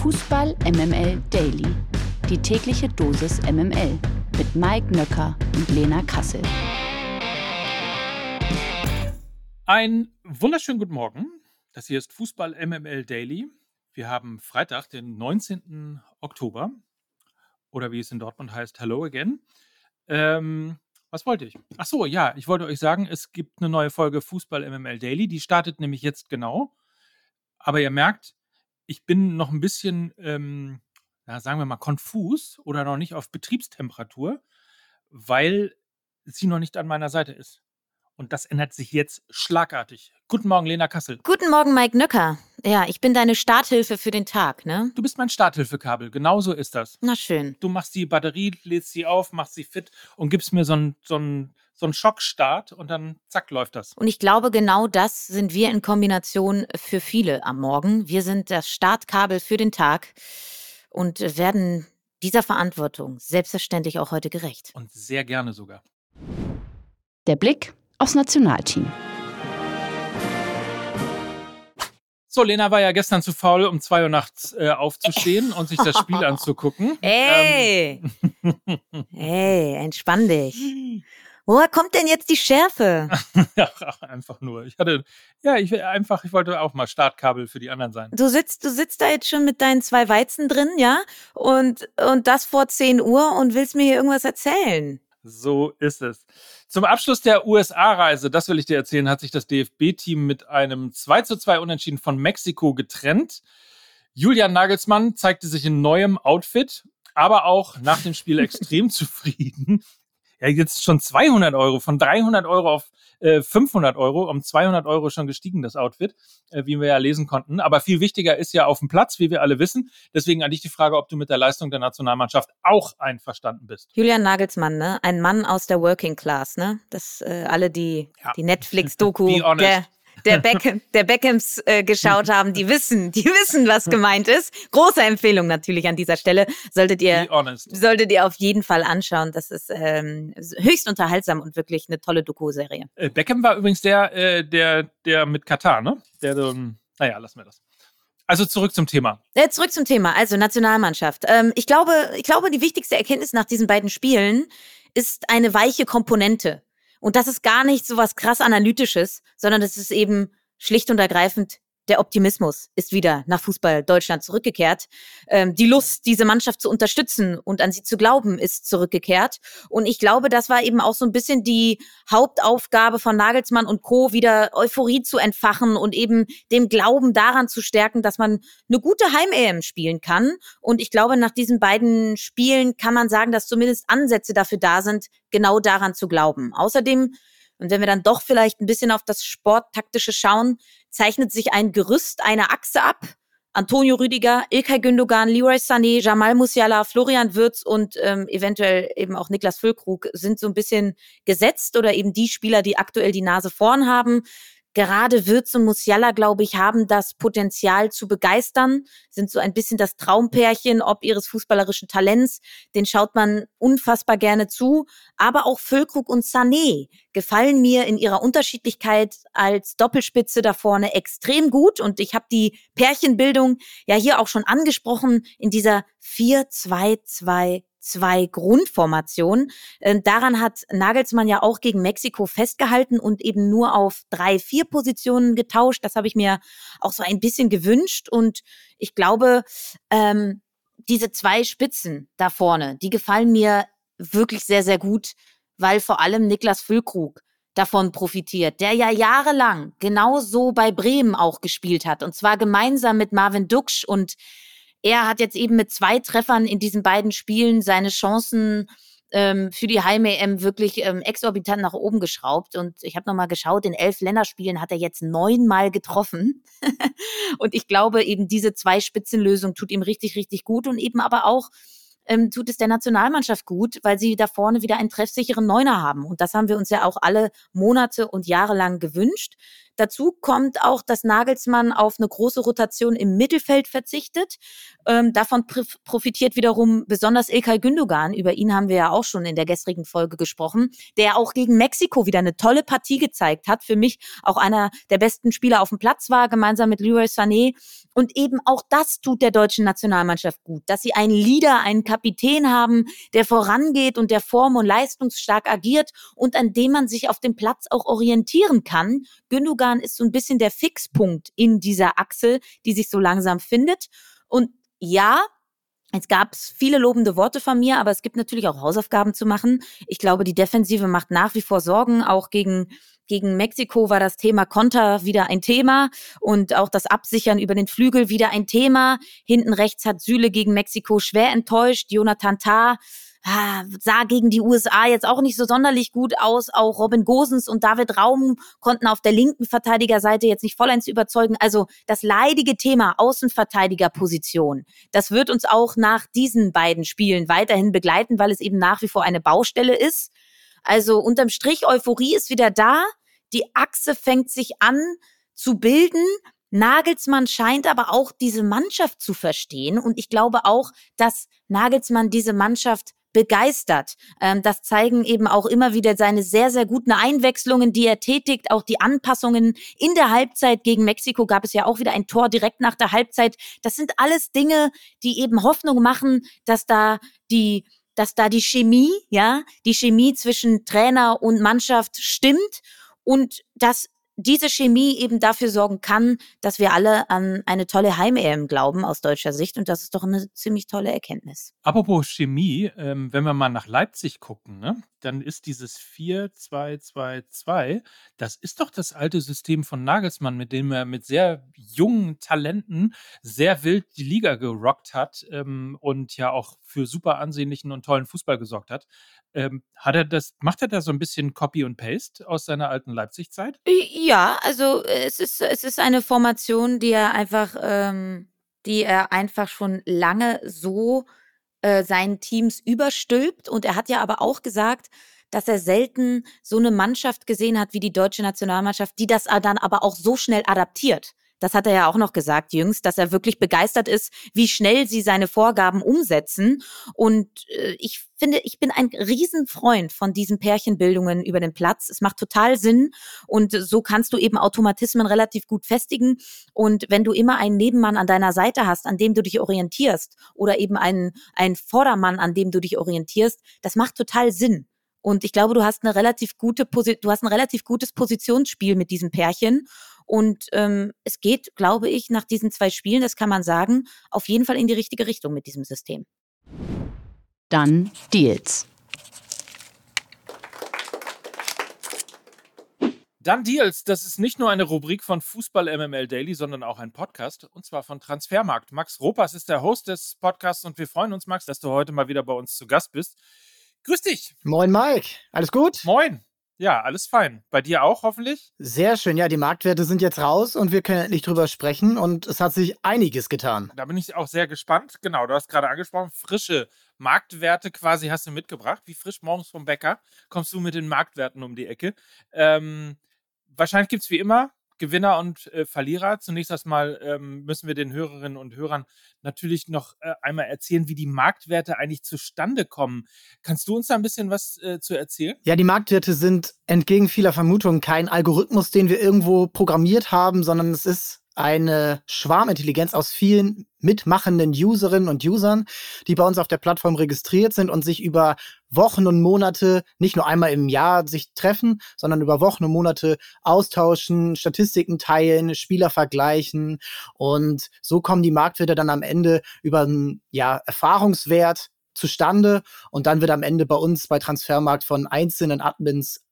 Fußball MML Daily. Die tägliche Dosis MML mit Mike Nöcker und Lena Kassel. Ein wunderschönen guten Morgen. Das hier ist Fußball MML Daily. Wir haben Freitag, den 19. Oktober. Oder wie es in Dortmund heißt, Hello again. Ähm, was wollte ich? Ach so, ja, ich wollte euch sagen, es gibt eine neue Folge Fußball MML Daily. Die startet nämlich jetzt genau. Aber ihr merkt, ich bin noch ein bisschen, ähm, ja, sagen wir mal, konfus oder noch nicht auf Betriebstemperatur, weil sie noch nicht an meiner Seite ist. Und das ändert sich jetzt schlagartig. Guten Morgen, Lena Kassel. Guten Morgen, Mike Nöcker. Ja, ich bin deine Starthilfe für den Tag, ne? Du bist mein Starthilfekabel, genau so ist das. Na schön. Du machst die Batterie, lädst sie auf, machst sie fit und gibst mir so einen so einen, so einen Schockstart und dann zack läuft das. Und ich glaube, genau das sind wir in Kombination für viele am Morgen. Wir sind das Startkabel für den Tag und werden dieser Verantwortung selbstverständlich auch heute gerecht. Und sehr gerne sogar. Der Blick aufs Nationalteam. So, Lena war ja gestern zu faul, um zwei Uhr nachts äh, aufzustehen und sich das Spiel anzugucken. Ey! Ähm, Hey, entspann dich. Woher kommt denn jetzt die Schärfe? ja, einfach nur. Ich hatte, ja, ich will einfach, ich wollte auch mal Startkabel für die anderen sein. Du sitzt, du sitzt da jetzt schon mit deinen zwei Weizen drin, ja? Und, und das vor 10 Uhr und willst mir hier irgendwas erzählen. So ist es. Zum Abschluss der USA-Reise, das will ich dir erzählen, hat sich das DFB-Team mit einem 2 zu 2 Unentschieden von Mexiko getrennt. Julian Nagelsmann zeigte sich in neuem Outfit, aber auch nach dem Spiel extrem zufrieden. Ja, jetzt schon 200 Euro, von 300 Euro auf äh, 500 Euro, um 200 Euro schon gestiegen, das Outfit, äh, wie wir ja lesen konnten. Aber viel wichtiger ist ja auf dem Platz, wie wir alle wissen. Deswegen an dich die Frage, ob du mit der Leistung der Nationalmannschaft auch einverstanden bist. Julian Nagelsmann, ne? Ein Mann aus der Working Class, ne? Das äh, alle, die Ja. die Netflix-Doku Be honest. der der, Beckham, der Beckhams äh, geschaut haben, die wissen, die wissen, was gemeint ist. Große Empfehlung natürlich an dieser Stelle. Solltet ihr, solltet ihr auf jeden Fall anschauen. Das ist ähm, höchst unterhaltsam und wirklich eine tolle Doku-Serie. Äh, Beckham war übrigens der, äh, der, der mit Katar, ne? Der, ähm, naja, lassen wir das. Also zurück zum Thema. Äh, zurück zum Thema, also Nationalmannschaft. Ähm, ich, glaube, ich glaube, die wichtigste Erkenntnis nach diesen beiden Spielen ist eine weiche Komponente. Und das ist gar nicht so was krass Analytisches, sondern das ist eben schlicht und ergreifend der Optimismus ist wieder nach Fußball Deutschland zurückgekehrt. Ähm, die Lust, diese Mannschaft zu unterstützen und an sie zu glauben, ist zurückgekehrt. Und ich glaube, das war eben auch so ein bisschen die Hauptaufgabe von Nagelsmann und Co., wieder Euphorie zu entfachen und eben dem Glauben daran zu stärken, dass man eine gute Heim-EM spielen kann. Und ich glaube, nach diesen beiden Spielen kann man sagen, dass zumindest Ansätze dafür da sind, genau daran zu glauben. Außerdem, und wenn wir dann doch vielleicht ein bisschen auf das Sporttaktische schauen, zeichnet sich ein Gerüst, eine Achse ab. Antonio Rüdiger, Ilkay Gündogan, Leroy Sané, Jamal Musiala, Florian Würz und ähm, eventuell eben auch Niklas Füllkrug sind so ein bisschen gesetzt oder eben die Spieler, die aktuell die Nase vorn haben. Gerade Würz und Musiala, glaube ich, haben das Potenzial zu begeistern, sind so ein bisschen das Traumpärchen ob ihres fußballerischen Talents. Den schaut man unfassbar gerne zu. Aber auch Füllkrug und Sané gefallen mir in ihrer Unterschiedlichkeit als Doppelspitze da vorne extrem gut. Und ich habe die Pärchenbildung ja hier auch schon angesprochen in dieser 4-2-2 zwei Grundformationen. Ähm, daran hat Nagelsmann ja auch gegen Mexiko festgehalten und eben nur auf drei, vier Positionen getauscht. Das habe ich mir auch so ein bisschen gewünscht. Und ich glaube, ähm, diese zwei Spitzen da vorne, die gefallen mir wirklich sehr, sehr gut, weil vor allem Niklas Füllkrug davon profitiert, der ja jahrelang genauso bei Bremen auch gespielt hat. Und zwar gemeinsam mit Marvin Duksch und er hat jetzt eben mit zwei Treffern in diesen beiden Spielen seine Chancen ähm, für die Heim-EM wirklich ähm, exorbitant nach oben geschraubt. Und ich habe nochmal geschaut, in elf Länderspielen hat er jetzt neunmal getroffen. und ich glaube, eben diese Zwei-Spitzenlösung tut ihm richtig, richtig gut und eben aber auch ähm, tut es der Nationalmannschaft gut, weil sie da vorne wieder einen treffsicheren Neuner haben. Und das haben wir uns ja auch alle Monate und Jahre lang gewünscht. Dazu kommt auch, dass Nagelsmann auf eine große Rotation im Mittelfeld verzichtet. Ähm, davon profitiert wiederum besonders Ilkay Gündogan. Über ihn haben wir ja auch schon in der gestrigen Folge gesprochen, der auch gegen Mexiko wieder eine tolle Partie gezeigt hat. Für mich auch einer der besten Spieler auf dem Platz war, gemeinsam mit Leroy Sané. Und eben auch das tut der deutschen Nationalmannschaft gut, dass sie einen Leader, einen Kapitän haben, der vorangeht und der form- und leistungsstark agiert und an dem man sich auf dem Platz auch orientieren kann. Gündogan ist so ein bisschen der Fixpunkt in dieser Achse, die sich so langsam findet. Und ja, es gab viele lobende Worte von mir, aber es gibt natürlich auch Hausaufgaben zu machen. Ich glaube, die Defensive macht nach wie vor Sorgen. Auch gegen, gegen Mexiko war das Thema Konter wieder ein Thema und auch das Absichern über den Flügel wieder ein Thema. Hinten rechts hat Süle gegen Mexiko schwer enttäuscht. Jonathan Tah sah gegen die USA jetzt auch nicht so sonderlich gut aus. Auch Robin Gosens und David Raum konnten auf der linken Verteidigerseite jetzt nicht vollends überzeugen. Also das leidige Thema Außenverteidigerposition, das wird uns auch nach diesen beiden Spielen weiterhin begleiten, weil es eben nach wie vor eine Baustelle ist. Also unterm Strich, Euphorie ist wieder da. Die Achse fängt sich an zu bilden. Nagelsmann scheint aber auch diese Mannschaft zu verstehen. Und ich glaube auch, dass Nagelsmann diese Mannschaft begeistert. Ähm, das zeigen eben auch immer wieder seine sehr, sehr guten Einwechslungen, die er tätigt, auch die Anpassungen in der Halbzeit gegen Mexiko gab es ja auch wieder ein Tor direkt nach der Halbzeit. Das sind alles Dinge, die eben Hoffnung machen, dass da die dass da die Chemie, ja, die Chemie zwischen Trainer und Mannschaft stimmt und dass diese Chemie eben dafür sorgen kann, dass wir alle an eine tolle Heim-EM glauben aus deutscher Sicht. Und das ist doch eine ziemlich tolle Erkenntnis. Apropos Chemie, ähm, wenn wir mal nach Leipzig gucken, ne, dann ist dieses 4-2-2-2, das ist doch das alte System von Nagelsmann, mit dem er mit sehr jungen Talenten sehr wild die Liga gerockt hat ähm, und ja auch für super ansehnlichen und tollen Fußball gesorgt hat. Ähm, hat er das, macht er da so ein bisschen Copy und Paste aus seiner alten Leipzig-Zeit? Ja, also es ist, es ist eine Formation, die er einfach, ähm, die er einfach schon lange so äh, seinen Teams überstülpt. Und er hat ja aber auch gesagt, dass er selten so eine Mannschaft gesehen hat wie die deutsche Nationalmannschaft, die das dann aber auch so schnell adaptiert. Das hat er ja auch noch gesagt jüngst, dass er wirklich begeistert ist, wie schnell sie seine Vorgaben umsetzen. Und äh, ich finde, ich bin ein Riesenfreund von diesen Pärchenbildungen über den Platz. Es macht total Sinn und so kannst du eben Automatismen relativ gut festigen. Und wenn du immer einen Nebenmann an deiner Seite hast, an dem du dich orientierst oder eben einen, einen Vordermann, an dem du dich orientierst, das macht total Sinn. Und ich glaube, du hast eine relativ gute du hast ein relativ gutes Positionsspiel mit diesem Pärchen. Und ähm, es geht, glaube ich, nach diesen zwei Spielen, das kann man sagen, auf jeden Fall in die richtige Richtung mit diesem System. Dann Deals. Dann Deals, das ist nicht nur eine Rubrik von Fußball MML Daily, sondern auch ein Podcast und zwar von Transfermarkt. Max Ropas ist der Host des Podcasts und wir freuen uns, Max, dass du heute mal wieder bei uns zu Gast bist. Grüß dich. Moin, Mike. Alles gut? Moin. Ja, alles fein. Bei dir auch hoffentlich? Sehr schön. Ja, die Marktwerte sind jetzt raus und wir können endlich drüber sprechen und es hat sich einiges getan. Da bin ich auch sehr gespannt. Genau, du hast gerade angesprochen, frische Marktwerte quasi hast du mitgebracht. Wie frisch morgens vom Bäcker kommst du mit den Marktwerten um die Ecke. Ähm, wahrscheinlich gibt es wie immer Gewinner und äh, Verlierer. Zunächst erstmal ähm, müssen wir den Hörerinnen und Hörern natürlich noch äh, einmal erzählen, wie die Marktwerte eigentlich zustande kommen. Kannst du uns da ein bisschen was äh, zu erzählen? Ja, die Marktwerte sind entgegen vieler Vermutungen kein Algorithmus, den wir irgendwo programmiert haben, sondern es ist eine Schwarmintelligenz aus vielen mitmachenden Userinnen und Usern, die bei uns auf der Plattform registriert sind und sich über Wochen und Monate nicht nur einmal im Jahr sich treffen, sondern über Wochen und Monate austauschen, Statistiken teilen, Spieler vergleichen und so kommen die Marktwerte dann am Ende über einen ja, Erfahrungswert zustande und dann wird am Ende bei uns bei Transfermarkt von einzelnen Admins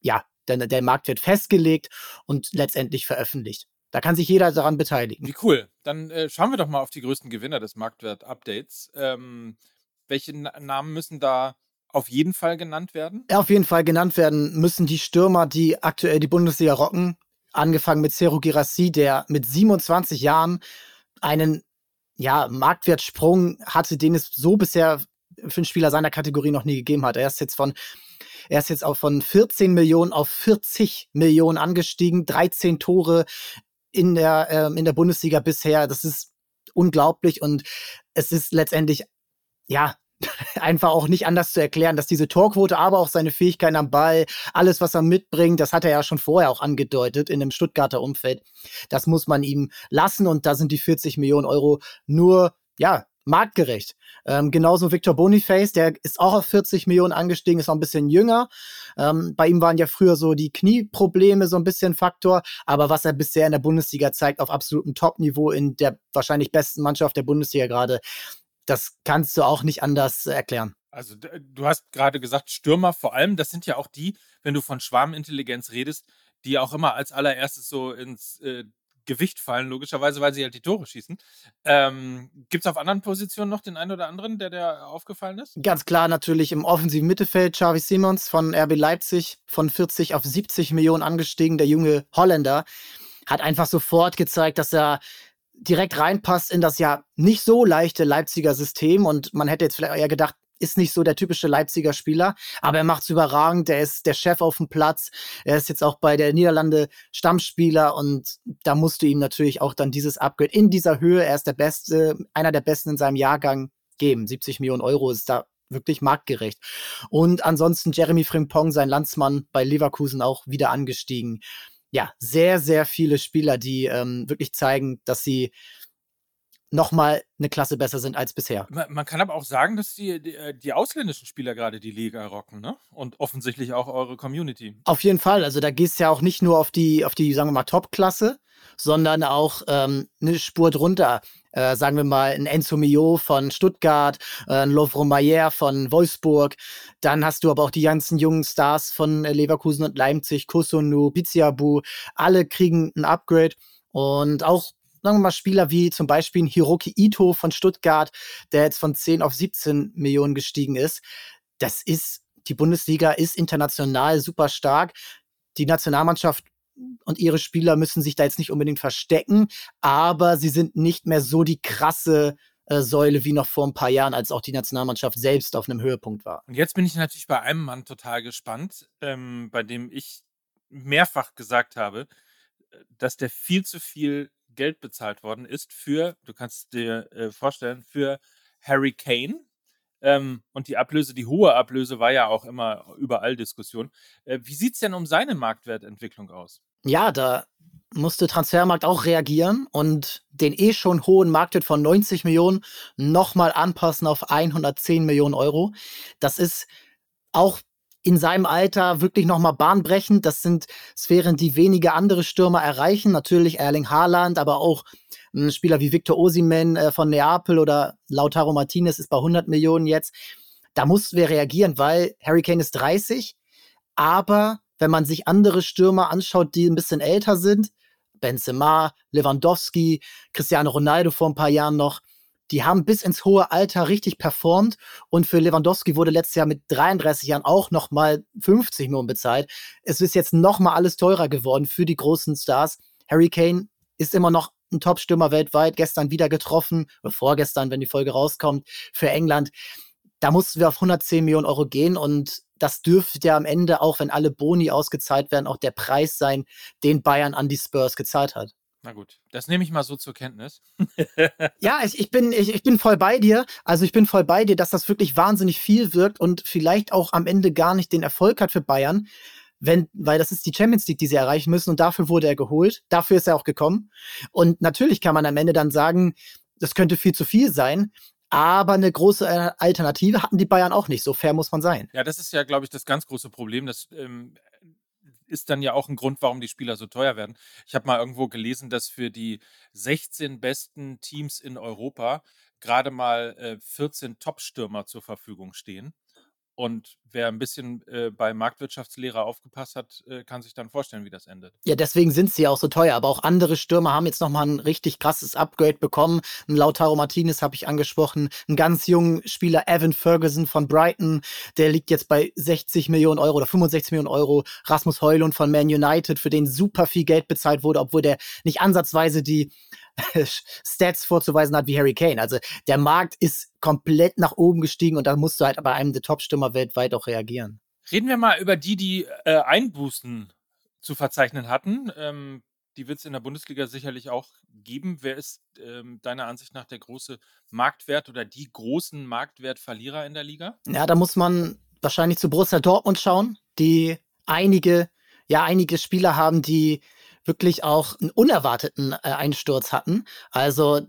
ja, der, der Marktwert festgelegt und letztendlich veröffentlicht. Da kann sich jeder daran beteiligen. Wie cool. Dann äh, schauen wir doch mal auf die größten Gewinner des Marktwert-Updates. Ähm, welche Na Namen müssen da auf jeden Fall genannt werden? Ja, auf jeden Fall genannt werden müssen die Stürmer, die aktuell die Bundesliga rocken. Angefangen mit Cero Girassi, der mit 27 Jahren einen ja, Marktwertsprung hatte, den es so bisher für einen Spieler seiner Kategorie noch nie gegeben hat. Er ist jetzt von er ist jetzt auch von 14 Millionen auf 40 Millionen angestiegen, 13 Tore in der, äh, in der Bundesliga bisher. Das ist unglaublich und es ist letztendlich, ja, einfach auch nicht anders zu erklären, dass diese Torquote, aber auch seine Fähigkeiten am Ball, alles, was er mitbringt, das hat er ja schon vorher auch angedeutet in dem Stuttgarter Umfeld. Das muss man ihm lassen und da sind die 40 Millionen Euro nur, ja, marktgerecht. Ähm, genauso Victor Boniface, der ist auch auf 40 Millionen angestiegen, ist auch ein bisschen jünger. Ähm, bei ihm waren ja früher so die Knieprobleme so ein bisschen Faktor, aber was er bisher in der Bundesliga zeigt, auf absolutem Top-Niveau in der wahrscheinlich besten Mannschaft der Bundesliga gerade, das kannst du auch nicht anders erklären. Also du hast gerade gesagt, Stürmer vor allem, das sind ja auch die, wenn du von Schwarmintelligenz redest, die auch immer als allererstes so ins äh, Gewicht fallen, logischerweise, weil sie halt die Tore schießen. Ähm, Gibt es auf anderen Positionen noch den einen oder anderen, der dir aufgefallen ist? Ganz klar natürlich im offensiven Mittelfeld Xavi Simons von RB Leipzig von 40 auf 70 Millionen angestiegen. Der junge Holländer hat einfach sofort gezeigt, dass er direkt reinpasst in das ja nicht so leichte Leipziger System und man hätte jetzt vielleicht eher gedacht, ist nicht so der typische Leipziger Spieler, aber er macht's überragend. Er ist der Chef auf dem Platz. Er ist jetzt auch bei der Niederlande Stammspieler und da musst du ihm natürlich auch dann dieses Upgrade in dieser Höhe. Er ist der Beste, einer der Besten in seinem Jahrgang geben. 70 Millionen Euro ist da wirklich marktgerecht. Und ansonsten Jeremy Frimpong, sein Landsmann bei Leverkusen auch wieder angestiegen ja, sehr, sehr viele Spieler, die ähm, wirklich zeigen, dass sie noch mal eine Klasse besser sind als bisher. Man, man kann aber auch sagen, dass die, die, äh, die, ausländischen Spieler gerade die Liga rocken, ne? Und offensichtlich auch eure Community. Auf jeden Fall. Also da gehst du ja auch nicht nur auf die, auf die, sagen wir mal, Top-Klasse, sondern auch ähm, eine Spur drunter. Äh, sagen wir mal ein Enzo Mio von Stuttgart, äh, ein Lovro Mayer von Wolfsburg. Dann hast du aber auch die ganzen jungen Stars von äh, Leverkusen und Leipzig, Kusunu, Biziabu. Alle kriegen ein Upgrade. Und auch sagen wir mal, Spieler wie zum Beispiel Hiroki Ito von Stuttgart, der jetzt von 10 auf 17 Millionen gestiegen ist. Das ist, die Bundesliga ist international super stark. Die Nationalmannschaft und ihre Spieler müssen sich da jetzt nicht unbedingt verstecken, aber sie sind nicht mehr so die krasse äh, Säule wie noch vor ein paar Jahren, als auch die Nationalmannschaft selbst auf einem Höhepunkt war. Und jetzt bin ich natürlich bei einem Mann total gespannt, ähm, bei dem ich mehrfach gesagt habe, äh, dass der viel zu viel Geld bezahlt worden ist für, du kannst dir äh, vorstellen, für Harry Kane. Ähm, und die Ablöse, die hohe Ablöse war ja auch immer überall Diskussion. Äh, wie sieht es denn um seine Marktwertentwicklung aus? Ja, da musste Transfermarkt auch reagieren und den eh schon hohen Marktwert von 90 Millionen nochmal anpassen auf 110 Millionen Euro. Das ist auch in seinem Alter wirklich nochmal bahnbrechend. Das sind Sphären, die wenige andere Stürmer erreichen. Natürlich Erling Haaland, aber auch ein Spieler wie Victor Osimen äh, von Neapel oder Lautaro Martinez ist bei 100 Millionen jetzt. Da mussten wir reagieren, weil Harry Kane ist 30, aber wenn man sich andere Stürmer anschaut, die ein bisschen älter sind, Benzema, Lewandowski, Cristiano Ronaldo vor ein paar Jahren noch, die haben bis ins hohe Alter richtig performt und für Lewandowski wurde letztes Jahr mit 33 Jahren auch noch mal 50 Millionen bezahlt. Es ist jetzt noch mal alles teurer geworden für die großen Stars. Harry Kane ist immer noch ein Top-Stürmer weltweit, gestern wieder getroffen, oder vorgestern, wenn die Folge rauskommt, für England. Da mussten wir auf 110 Millionen Euro gehen und das dürfte ja am Ende, auch wenn alle Boni ausgezahlt werden, auch der Preis sein, den Bayern an die Spurs gezahlt hat. Na gut, das nehme ich mal so zur Kenntnis. ja, ich, ich, bin, ich, ich bin voll bei dir. Also ich bin voll bei dir, dass das wirklich wahnsinnig viel wirkt und vielleicht auch am Ende gar nicht den Erfolg hat für Bayern. Wenn, weil das ist die Champions League, die sie erreichen müssen und dafür wurde er geholt. Dafür ist er auch gekommen. Und natürlich kann man am Ende dann sagen, das könnte viel zu viel sein. Aber eine große Alternative hatten die Bayern auch nicht. So fair muss man sein. Ja, das ist ja, glaube ich, das ganz große Problem. Das ähm, ist dann ja auch ein Grund, warum die Spieler so teuer werden. Ich habe mal irgendwo gelesen, dass für die 16 besten Teams in Europa gerade mal äh, 14 Top-Stürmer zur Verfügung stehen. Und wer ein bisschen äh, bei Marktwirtschaftslehre aufgepasst hat, äh, kann sich dann vorstellen, wie das endet. Ja, deswegen sind sie auch so teuer. Aber auch andere Stürmer haben jetzt nochmal ein richtig krasses Upgrade bekommen. Ein Lautaro Martinez habe ich angesprochen. Ein ganz jungen Spieler, Evan Ferguson von Brighton. Der liegt jetzt bei 60 Millionen Euro oder 65 Millionen Euro. Rasmus Heulund von Man United, für den super viel Geld bezahlt wurde, obwohl der nicht ansatzweise die Stats vorzuweisen hat wie Harry Kane. Also der Markt ist komplett nach oben gestiegen und da musst du halt bei einem der Top-Stürmer weltweit auch reagieren. Reden wir mal über die, die äh, Einbußen zu verzeichnen hatten. Ähm, die wird es in der Bundesliga sicherlich auch geben. Wer ist ähm, deiner Ansicht nach der große Marktwert oder die großen Marktwertverlierer in der Liga? Ja, da muss man wahrscheinlich zu Borussia Dortmund schauen, die einige, ja, einige Spieler haben, die wirklich auch einen unerwarteten äh, Einsturz hatten. Also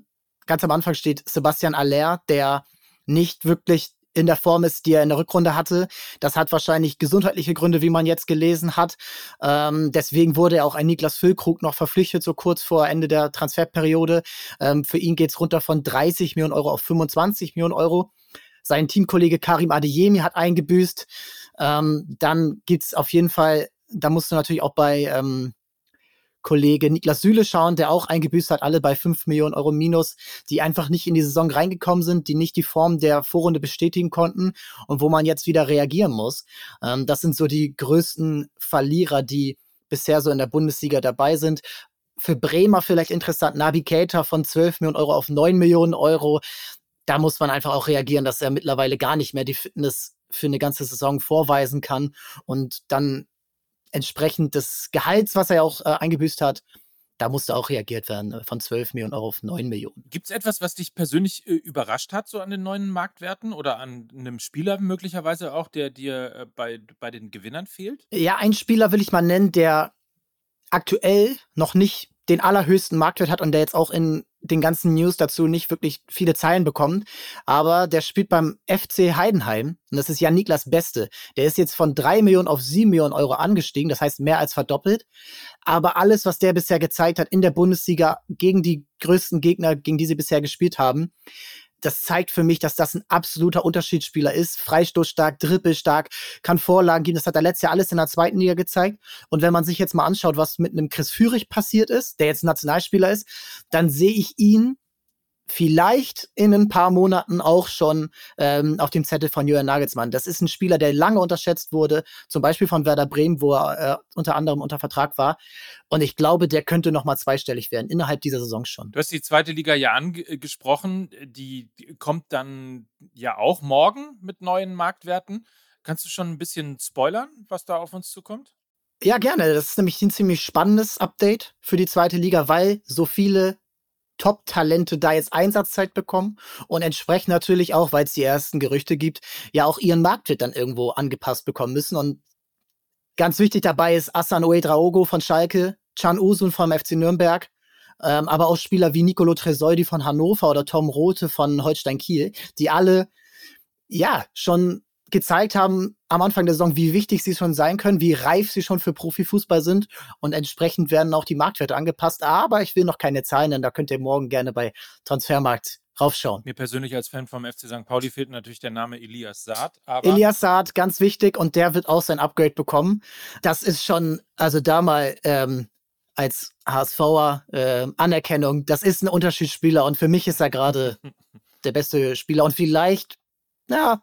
ganz am Anfang steht Sebastian Aller, der nicht wirklich in der Form ist, die er in der Rückrunde hatte. Das hat wahrscheinlich gesundheitliche Gründe, wie man jetzt gelesen hat. Ähm, deswegen wurde auch ein Niklas Füllkrug noch verpflichtet, so kurz vor Ende der Transferperiode. Ähm, für ihn geht es runter von 30 Millionen Euro auf 25 Millionen Euro. Sein Teamkollege Karim Adeyemi hat eingebüßt. Ähm, dann es auf jeden Fall, da musst du natürlich auch bei ähm, Kollege Niklas Süle schauen, der auch eingebüßt hat, alle bei 5 Millionen Euro minus, die einfach nicht in die Saison reingekommen sind, die nicht die Form der Vorrunde bestätigen konnten und wo man jetzt wieder reagieren muss. Ähm, das sind so die größten Verlierer, die bisher so in der Bundesliga dabei sind. Für Bremer vielleicht interessant, Navigator von 12 Millionen Euro auf 9 Millionen Euro. Da muss man einfach auch reagieren, dass er mittlerweile gar nicht mehr die Fitness für eine ganze Saison vorweisen kann und dann entsprechend des Gehalts, was er auch äh, eingebüßt hat, da musste auch reagiert werden, äh, von 12 Millionen Euro auf 9 Millionen. Gibt es etwas, was dich persönlich äh, überrascht hat, so an den neuen Marktwerten oder an einem Spieler möglicherweise auch, der dir äh, bei, bei den Gewinnern fehlt? Ja, ein Spieler will ich mal nennen, der aktuell noch nicht den allerhöchsten Marktwert hat und der jetzt auch in den ganzen News dazu nicht wirklich viele Zeilen bekommt. Aber der spielt beim FC Heidenheim und das ist ja Niklas Beste. Der ist jetzt von drei Millionen auf sieben Millionen Euro angestiegen, das heißt mehr als verdoppelt. Aber alles, was der bisher gezeigt hat in der Bundesliga gegen die größten Gegner, gegen die sie bisher gespielt haben, das zeigt für mich, dass das ein absoluter Unterschiedsspieler ist. Freistoßstark, dribbelstark, kann Vorlagen geben. Das hat er letztes Jahr alles in der zweiten Liga gezeigt. Und wenn man sich jetzt mal anschaut, was mit einem Chris Führig passiert ist, der jetzt Nationalspieler ist, dann sehe ich ihn vielleicht in ein paar Monaten auch schon ähm, auf dem Zettel von Jürgen Nagelsmann. Das ist ein Spieler, der lange unterschätzt wurde, zum Beispiel von Werder Bremen, wo er äh, unter anderem unter Vertrag war. Und ich glaube, der könnte noch mal zweistellig werden innerhalb dieser Saison schon. Du hast die zweite Liga ja angesprochen, die, die kommt dann ja auch morgen mit neuen Marktwerten. Kannst du schon ein bisschen spoilern, was da auf uns zukommt? Ja, gerne. Das ist nämlich ein ziemlich spannendes Update für die zweite Liga, weil so viele Top-Talente da jetzt Einsatzzeit bekommen und entsprechend natürlich auch, weil es die ersten Gerüchte gibt, ja auch ihren Marktwert dann irgendwo angepasst bekommen müssen. Und ganz wichtig dabei ist Asan Ouedraogo von Schalke, Chan Usun vom FC Nürnberg, ähm, aber auch Spieler wie Nicolo Tresoldi von Hannover oder Tom Rote von Holstein Kiel, die alle ja schon gezeigt haben am Anfang der Saison, wie wichtig sie schon sein können, wie reif sie schon für Profifußball sind und entsprechend werden auch die Marktwerte angepasst. Aber ich will noch keine Zahlen, denn da könnt ihr morgen gerne bei Transfermarkt raufschauen. Mir persönlich als Fan vom FC St. Pauli fehlt natürlich der Name Elias Saad. Elias Saad, ganz wichtig und der wird auch sein Upgrade bekommen. Das ist schon, also da mal ähm, als HSVer äh, Anerkennung, das ist ein Unterschiedsspieler und für mich ist er gerade der beste Spieler und vielleicht, ja,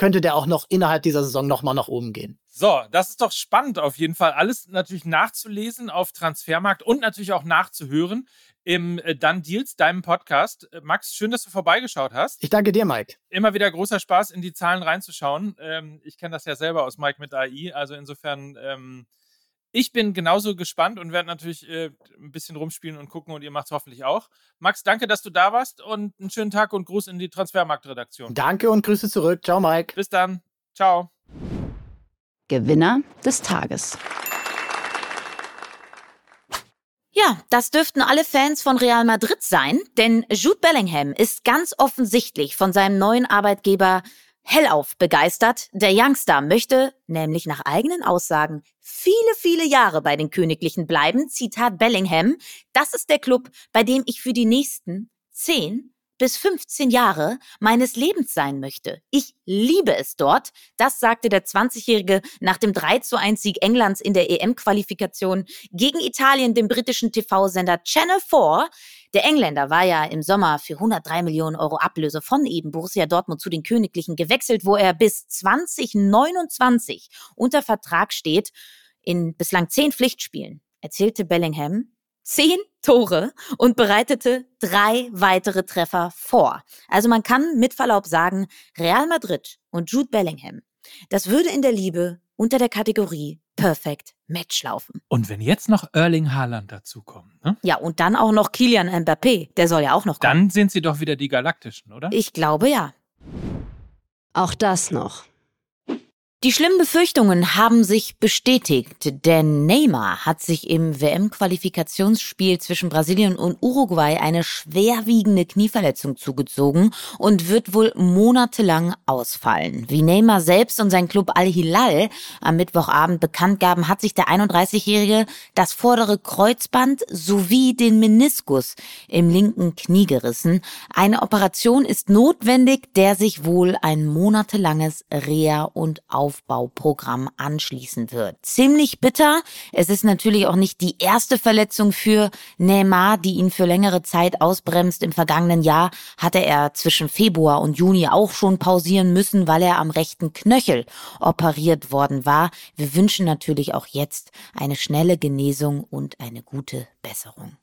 könnte der auch noch innerhalb dieser Saison nochmal nach oben gehen. So, das ist doch spannend auf jeden Fall. Alles natürlich nachzulesen auf Transfermarkt und natürlich auch nachzuhören im äh, Dann Deals, deinem Podcast. Äh, Max, schön, dass du vorbeigeschaut hast. Ich danke dir, Mike. Immer wieder großer Spaß, in die Zahlen reinzuschauen. Ähm, ich kenne das ja selber aus Mike mit AI. Also insofern ähm, ich bin genauso gespannt und werde natürlich äh, ein bisschen rumspielen und gucken und ihr macht es hoffentlich auch. Max, danke, dass du da warst und einen schönen Tag und Gruß in die Transfermarktredaktion. Danke und Grüße zurück. Ciao, Mike. Bis dann. Ciao. Gewinner des Tages. Ja, das dürften alle Fans von Real Madrid sein, denn Jude Bellingham ist ganz offensichtlich von seinem neuen Arbeitgeber hellauf begeistert. Der Youngster möchte nämlich nach eigenen Aussagen viele, viele Jahre bei den Königlichen bleiben. Zitat Bellingham. Das ist der Club, bei dem ich für die nächsten 10 bis 15 Jahre meines Lebens sein möchte. Ich liebe es dort. Das sagte der 20-Jährige nach dem 3 zu 1 Sieg Englands in der EM-Qualifikation gegen Italien, dem britischen TV-Sender Channel 4. Der Engländer war ja im Sommer für 103 Millionen Euro Ablöse von eben Borussia Dortmund zu den Königlichen gewechselt, wo er bis 2029 unter Vertrag steht in bislang zehn Pflichtspielen. Erzählte Bellingham, zehn Tore und bereitete drei weitere Treffer vor. Also man kann mit Verlaub sagen, Real Madrid und Jude Bellingham, das würde in der Liebe unter der Kategorie Perfect Match laufen. Und wenn jetzt noch Erling Haaland dazukommt, ne? Ja, und dann auch noch Kilian Mbappé, der soll ja auch noch kommen. Dann sind sie doch wieder die Galaktischen, oder? Ich glaube ja. Auch das noch. Die schlimmen Befürchtungen haben sich bestätigt, denn Neymar hat sich im WM-Qualifikationsspiel zwischen Brasilien und Uruguay eine schwerwiegende Knieverletzung zugezogen und wird wohl monatelang ausfallen. Wie Neymar selbst und sein Club Al-Hilal am Mittwochabend bekannt gaben, hat sich der 31-Jährige das vordere Kreuzband sowie den Meniskus im linken Knie gerissen. Eine Operation ist notwendig, der sich wohl ein monatelanges Reha und Auf Aufbauprogramm anschließen wird. Ziemlich bitter. Es ist natürlich auch nicht die erste Verletzung für Neymar, die ihn für längere Zeit ausbremst. Im vergangenen Jahr hatte er zwischen Februar und Juni auch schon pausieren müssen, weil er am rechten Knöchel operiert worden war. Wir wünschen natürlich auch jetzt eine schnelle Genesung und eine gute Besserung.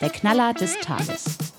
Der Knaller des Tages.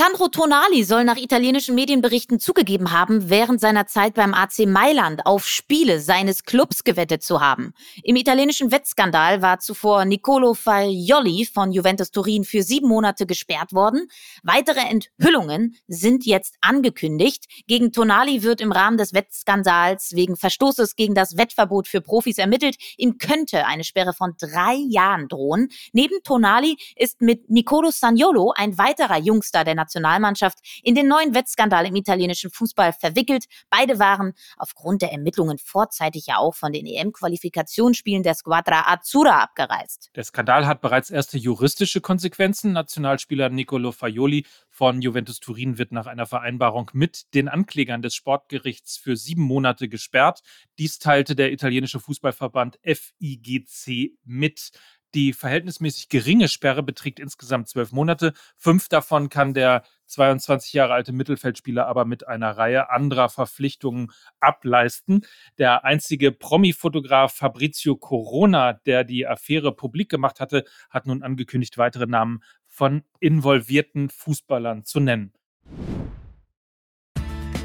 Sandro Tonali soll nach italienischen Medienberichten zugegeben haben, während seiner Zeit beim AC Mailand auf Spiele seines Clubs gewettet zu haben. Im italienischen Wettskandal war zuvor Nicolo Fagioli von Juventus Turin für sieben Monate gesperrt worden. Weitere Enthüllungen sind jetzt angekündigt. Gegen Tonali wird im Rahmen des Wettskandals wegen Verstoßes gegen das Wettverbot für Profis ermittelt. Ihm könnte eine Sperre von drei Jahren drohen. Neben Tonali ist mit Nicolo Sagnolo ein weiterer Jungster der Nationalmannschaft in den neuen Wettskandal im italienischen Fußball verwickelt. Beide waren aufgrund der Ermittlungen vorzeitig ja auch von den EM-Qualifikationsspielen der Squadra Azzurra abgereist. Der Skandal hat bereits erste juristische Konsequenzen. Nationalspieler Nicolo Faioli von Juventus Turin wird nach einer Vereinbarung mit den Anklägern des Sportgerichts für sieben Monate gesperrt. Dies teilte der italienische Fußballverband FIGC mit. Die verhältnismäßig geringe Sperre beträgt insgesamt zwölf Monate. Fünf davon kann der 22 Jahre alte Mittelfeldspieler aber mit einer Reihe anderer Verpflichtungen ableisten. Der einzige Promi-Fotograf Fabrizio Corona, der die Affäre publik gemacht hatte, hat nun angekündigt, weitere Namen von involvierten Fußballern zu nennen.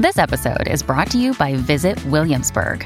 This episode is brought to you by Visit Williamsburg.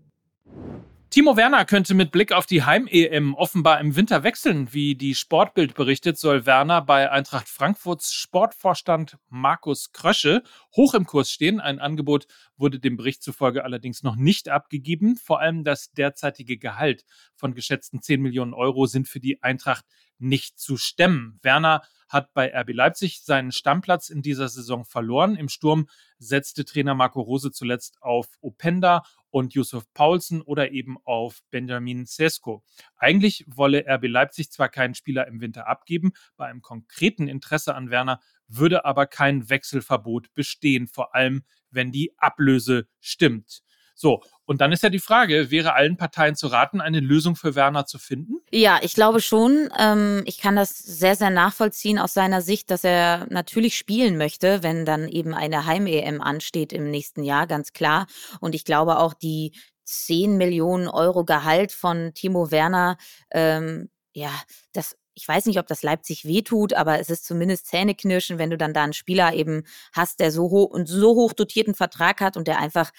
Timo Werner könnte mit Blick auf die Heim-EM offenbar im Winter wechseln. Wie die Sportbild berichtet, soll Werner bei Eintracht Frankfurts Sportvorstand Markus Krösche hoch im Kurs stehen. Ein Angebot wurde dem Bericht zufolge allerdings noch nicht abgegeben. Vor allem das derzeitige Gehalt von geschätzten 10 Millionen Euro sind für die Eintracht nicht zu stemmen. Werner hat bei RB Leipzig seinen Stammplatz in dieser Saison verloren. Im Sturm setzte Trainer Marco Rose zuletzt auf Openda und Yusuf Paulsen oder eben auf Benjamin Sesko. Eigentlich wolle RB Leipzig zwar keinen Spieler im Winter abgeben, bei einem konkreten Interesse an Werner würde aber kein Wechselverbot bestehen, vor allem wenn die Ablöse stimmt. So, und dann ist ja die Frage, wäre allen Parteien zu raten, eine Lösung für Werner zu finden? Ja, ich glaube schon. Ähm, ich kann das sehr, sehr nachvollziehen aus seiner Sicht, dass er natürlich spielen möchte, wenn dann eben eine Heim-EM ansteht im nächsten Jahr, ganz klar. Und ich glaube auch die 10 Millionen Euro Gehalt von Timo Werner, ähm, ja, das ich weiß nicht, ob das Leipzig wehtut, aber es ist zumindest Zähneknirschen, wenn du dann da einen Spieler eben hast, der so hoch und so hoch dotierten Vertrag hat und der einfach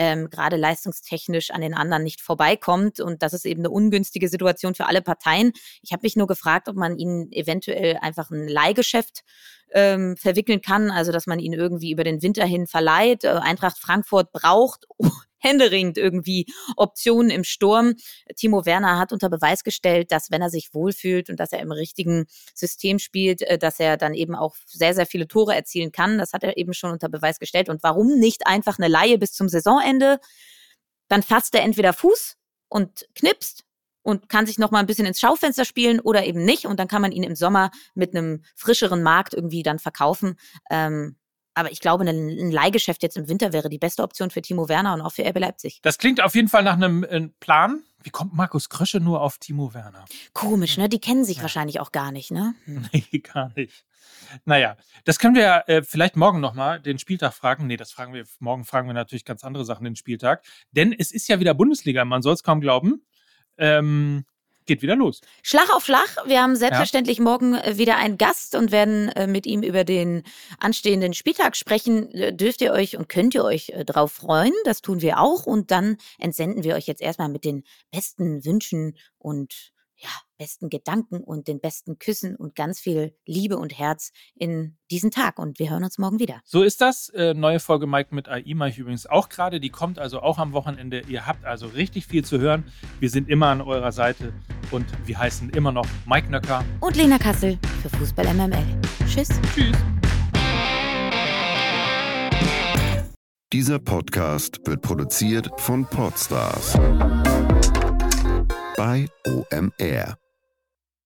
ähm, gerade leistungstechnisch an den anderen nicht vorbeikommt. Und das ist eben eine ungünstige Situation für alle Parteien. Ich habe mich nur gefragt, ob man ihnen eventuell einfach ein Leihgeschäft ähm, verwickeln kann, also dass man ihn irgendwie über den Winter hin verleiht. Äh, Eintracht Frankfurt braucht händeringend irgendwie Optionen im Sturm. Timo Werner hat unter Beweis gestellt, dass wenn er sich wohlfühlt und dass er im richtigen System spielt, äh, dass er dann eben auch sehr, sehr viele Tore erzielen kann. Das hat er eben schon unter Beweis gestellt. Und warum nicht einfach eine Laie bis zum Saisonende? Dann fasst er entweder Fuß und knipst und kann sich noch mal ein bisschen ins Schaufenster spielen oder eben nicht. Und dann kann man ihn im Sommer mit einem frischeren Markt irgendwie dann verkaufen. Ähm, aber ich glaube, ein, Leihgeschäft jetzt im Winter wäre die beste Option für Timo Werner und auch für RB Leipzig. Das klingt auf jeden Fall nach einem äh, Plan. Wie kommt Markus Krösche nur auf Timo Werner? Komisch, ne? Die kennen sich ja. wahrscheinlich auch gar nicht, ne? Nee, gar nicht. Naja, das können wir äh, vielleicht morgen nochmal den Spieltag fragen. Nee, das fragen wir, morgen fragen wir natürlich ganz andere Sachen den Spieltag. Denn es ist ja wieder Bundesliga, man soll es kaum glauben. Ähm, geht wieder los. Schlag auf Schlag. Wir haben selbstverständlich ja. morgen äh, wieder einen Gast und werden äh, mit ihm über den anstehenden Spieltag sprechen. Äh, dürft ihr euch und könnt ihr euch drauf freuen. Das tun wir auch. Und dann entsenden wir euch jetzt erstmal mit den besten Wünschen und ja, besten Gedanken und den besten Küssen und ganz viel Liebe und Herz in diesen Tag. Und wir hören uns morgen wieder. So ist das. Äh, neue Folge Mike mit AI mache ich übrigens auch gerade. Die kommt also auch am Wochenende. Ihr habt also richtig viel zu hören. Wir sind immer an eurer Seite und wir heißen immer noch Mike Nöcker und Lena Kassel für Fußball MML. Tschüss. Tschüss. Dieser Podcast wird produziert von Podstars bei OMR.